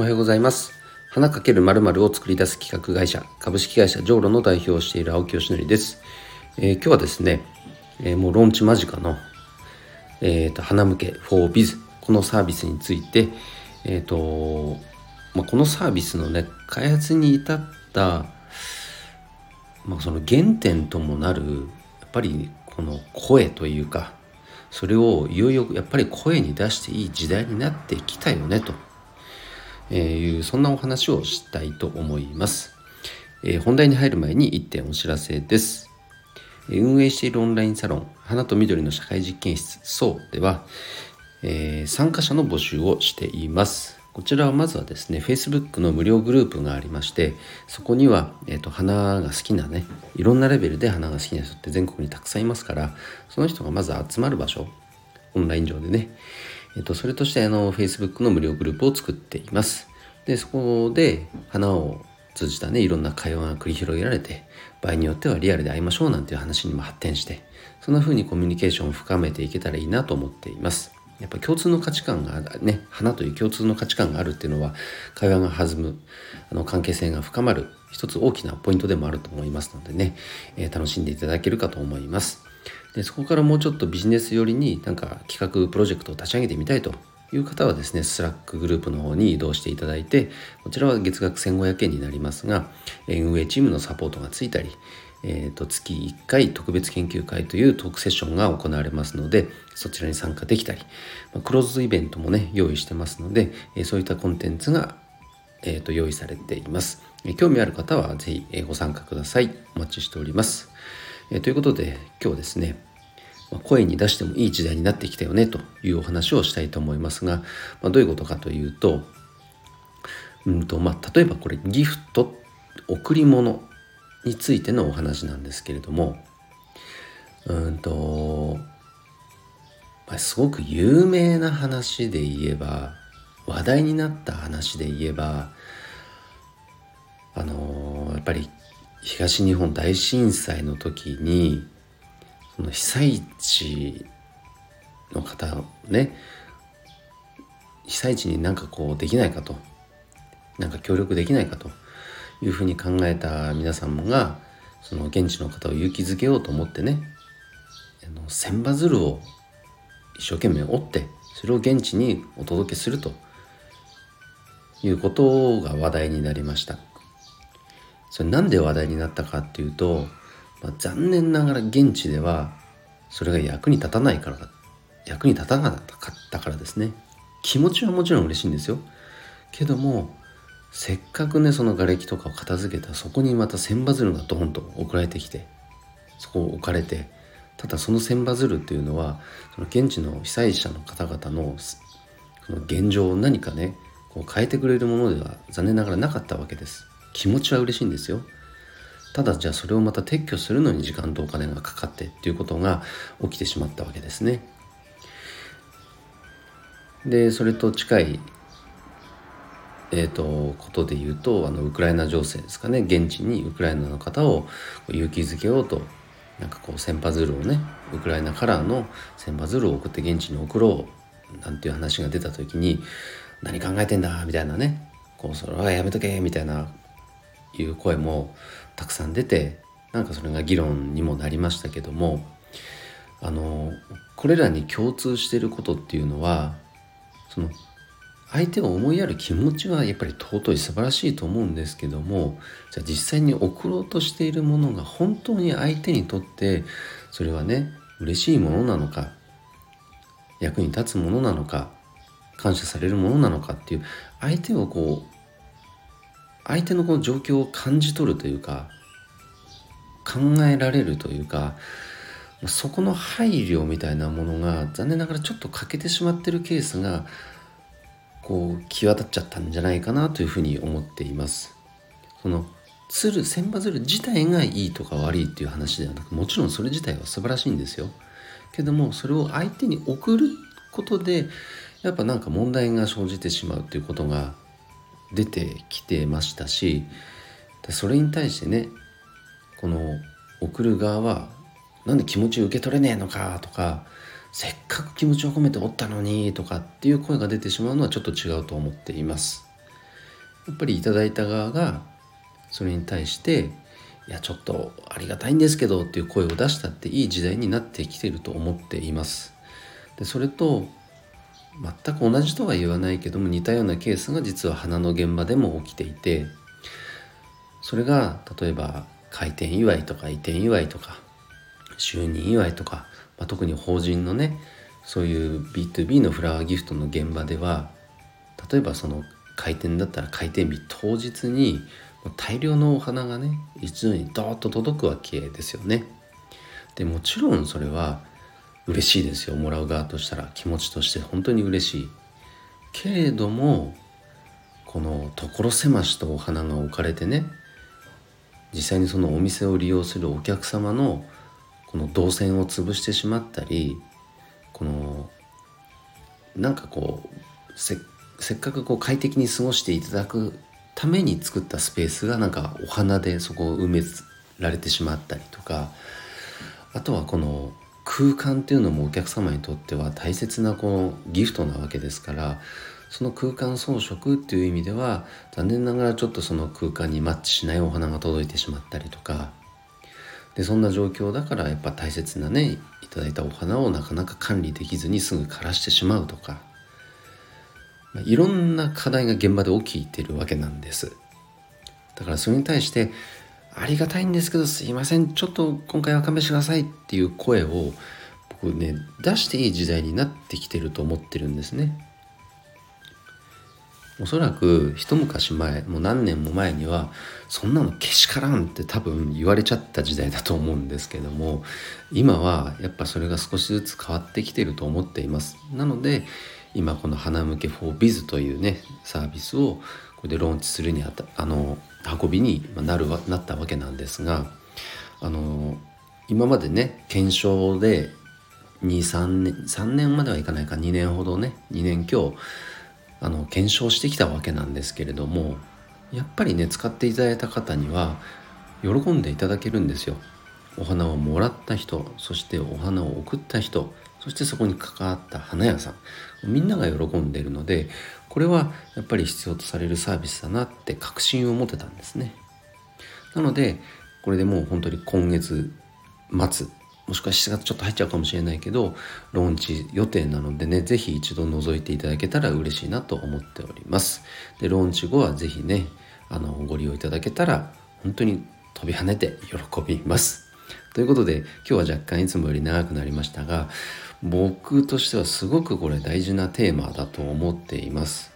おはようございます。花かけるまるを作り出す企画会社株式会社ジョーロの代表をしている青木よしのりです、えー、今日はですね、えー、もうローンチ間近のえーと、花向け 4biz このサービスについてえっ、ー、とまあ、このサービスのね開発に至った、まあ、その原点ともなるやっぱりこの声というかそれをいよいよやっぱり声に出していい時代になってきたよねと。いうそんなお話をしたいと思います。え、本題に入る前に1点お知らせです。運営しているオンラインサロン花と緑の社会実験室そうでは、えー、参加者の募集をしています。こちらはまずはですね、Facebook の無料グループがありまして、そこには、えーと、花が好きなね、いろんなレベルで花が好きな人って全国にたくさんいますから、その人がまず集まる場所、オンライン上でね、えーと、それとしてあの Facebook の無料グループを作っています。で、そこで花を通じたね、いろんな会話が繰り広げられて、場合によってはリアルで会いましょうなんていう話にも発展して、そんな風にコミュニケーションを深めていけたらいいなと思っています。やっぱ共通の価値観がね花という共通の価値観があるっていうのは会話が弾むあの関係性が深まる一つ大きなポイントでもあると思いますのでね、えー、楽しんでいただけるかと思いますでそこからもうちょっとビジネス寄りになんか企画プロジェクトを立ち上げてみたいという方はですね Slack グループの方に移動していただいてこちらは月額1500円になりますが運営チームのサポートがついたりえーと、月1回特別研究会というトークセッションが行われますのでそちらに参加できたり、ま、クローズイベントもね用意してますので、え、そういったコンテンツが、えーと、用意されています、え、興味ある方は是非、ご参加ください。お待ちしております、えー、ということで今日ですね声に出してもいい時代になってきたよねというお話をしたいと思いますが、まあ、どういうことかというと,、うんとまあ、例えばこれギフト贈り物についてのお話なんですけれどもうんとまあすごく有名な話で言えば話題になった話で言えばあのやっぱり東日本大震災の時にその被災地の方ね被災地になんかこうできないかとなんか協力できないかというふうに考えた皆さんがその現地の方を勇気づけようと思ってねあの千羽鶴を一生懸命折ってそれを現地にお届けするということが話題になりました。それなんで話題になったかっていうと、まあ、残念ながら現地ではそれが役に立たないから役に立たなかったからですね。気持ちはもちろん嬉しいんですよ。けどもせっかくねその瓦礫とかを片付けたそこにまた千羽鶴がドーンと送られてきてそこを置かれてただその千羽鶴っていうのはその現地の被災者の方々のその現状を何かねこう変えてくれるものでは残念ながらなかったわけです。気持ちは嬉しいんですよ。ただじゃあそれをまた撤去するのに時間とお金がかかってっていうことが起きてしまったわけですね。でそれと近いえーと、ことで言うとあのウクライナ情勢ですかね。現地にウクライナの方を勇気づけようとなんかこう千羽鶴をねウクライナカラーの千羽鶴を送って現地に送ろうなんていう話が出た時に何考えてんだみたいなね。こうそれはやめとけみたいないう声もたくさん出てなんかそれが議論にもなりましたけどもあのこれらに共通していることっていうのはその相手を思いやる気持ちはやっぱり尊い素晴らしいと思うんですけどもじゃあ実際に送ろうとしているものが本当に相手にとってそれはね嬉しいものなのか役に立つものなのか感謝されるものなのかっていう相手をこう相手のこの状況を感じ取るというか考えられるというかそこの配慮みたいなものが残念ながらちょっと欠けてしまってるケースがこう際立っちゃったんじゃないかなというふうに思っています。その鶴千羽鶴自体がいいとか悪いっていう話ではなくもちろんそれ自体は素晴らしいんですよ。けどもそれを相手に送ることでやっぱなんか問題が生じてしまうっていうことが出てきてましたしそれに対してねこの送る側はなんで気持ち受け取れねえのかとかせっかく気持ちを込めておったのにとかっていう声が出てしまうのはちょっと違うと思っています。やっぱりいただいた側がそれに対していやちょっとありがたいんですけどっていう声を出したっていい時代になってきてると思っています。でそれと全く同じとは言わないけども似たようなケースが実は花の現場でも起きていてそれが例えば開店祝いとか移転祝いとか就任祝いとか、まあ、特に法人のねそういう B2B のフラワーギフトの現場では例えばその開店だったら開店日当日に大量のお花がね一度にドーッと届くわけですよね。でもちろんそれは嬉しいですよもらう側としたら気持ちとして本当に嬉しい。けれどもこの所狭しとお花が置かれてね実際にそのお店を利用するお客様のこの動線を潰してしまったりこのなんかこうせっかくこう快適に過ごしていただくために作ったスペースがなんかお花でそこを埋められてしまったりとかあとはこの空間っていうのもお客様にとっては大切なこのギフトなわけですからその空間装飾っていう意味では残念ながらちょっとその空間にマッチしないお花が届いてしまったりとかでそんな状況だからやっぱ大切なねいただいたお花をなかなか管理できずにすぐ枯らしてしまうとかまあ、いろんな課題が現場で起きてるわけなんです。だからそれに対してありがたいんですけどすいません。ちょっと今回は勘弁してくださいっていう声を僕ね出していい時代になってきてると思ってるんですね。おそらく一昔前もう何年も前にはそんなのけしからんって多分言われちゃった時代だと思うんですけども今はやっぱそれが少しずつ変わってきてると思っています。なので今この花向け 4biz というねサービスをこれでローンチするにあたあの運びになるなったわけなんですがあの今までね検証で23年3年まではいかないか2年ほどね2年今日あの検証してきたわけなんですけれどもやっぱりね使っていただいた方には喜んでいただけるんですよ。お花をもらった人そしてお花を送った人そしてそこに関わった花屋さんみんなが喜んでいるのでこれはやっぱり必要とされるサービスだなって確信を持てたんですね。なのでこれでもう本当に今月末もしくは7月ちょっと入っちゃうかもしれないけどローンチ予定なのでね是非一度覗いていただけたら嬉しいなと思っております。でローンチ後は是非ねあのご利用いただけたら本当に飛び跳ねて喜びます。ということで今日は若干いつもより長くなりましたが僕としてはすごくこれ大事なテーマだと思っています。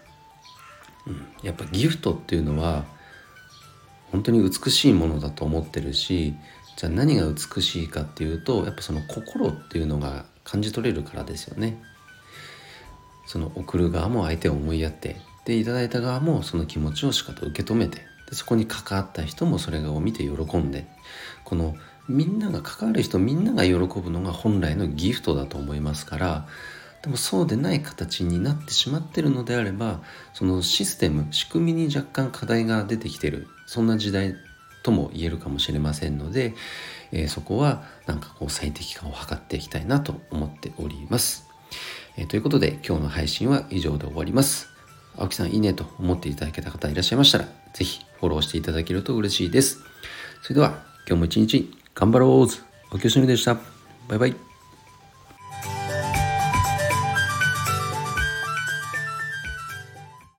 うん、やっぱギフトっていうのは本当に美しいものだと思ってるしじゃあ何が美しいかっていうとやっぱその心っていうのが感じ取れるからですよね。その送る側も相手を思いやってでいただいた側もその気持ちをしかと受け止めてでそこに関わった人もそれを見て喜んでこのみんなが関わる人みんなが喜ぶのが本来のギフトだと思いますからでもそうでない形になってしまってるのであればそのシステム仕組みに若干課題が出てきてるそんな時代とも言えるかもしれませんので、えー、そこはなんかこう最適化を図っていきたいなと思っております。えー、ということで今日の配信は以上で終わります。青木さんいいねと思っていただけた方いらっしゃいましたら是非フォローしていただけると嬉しいです。それでは今日も一日頑張ろうおきよしのりでした。バイバイ。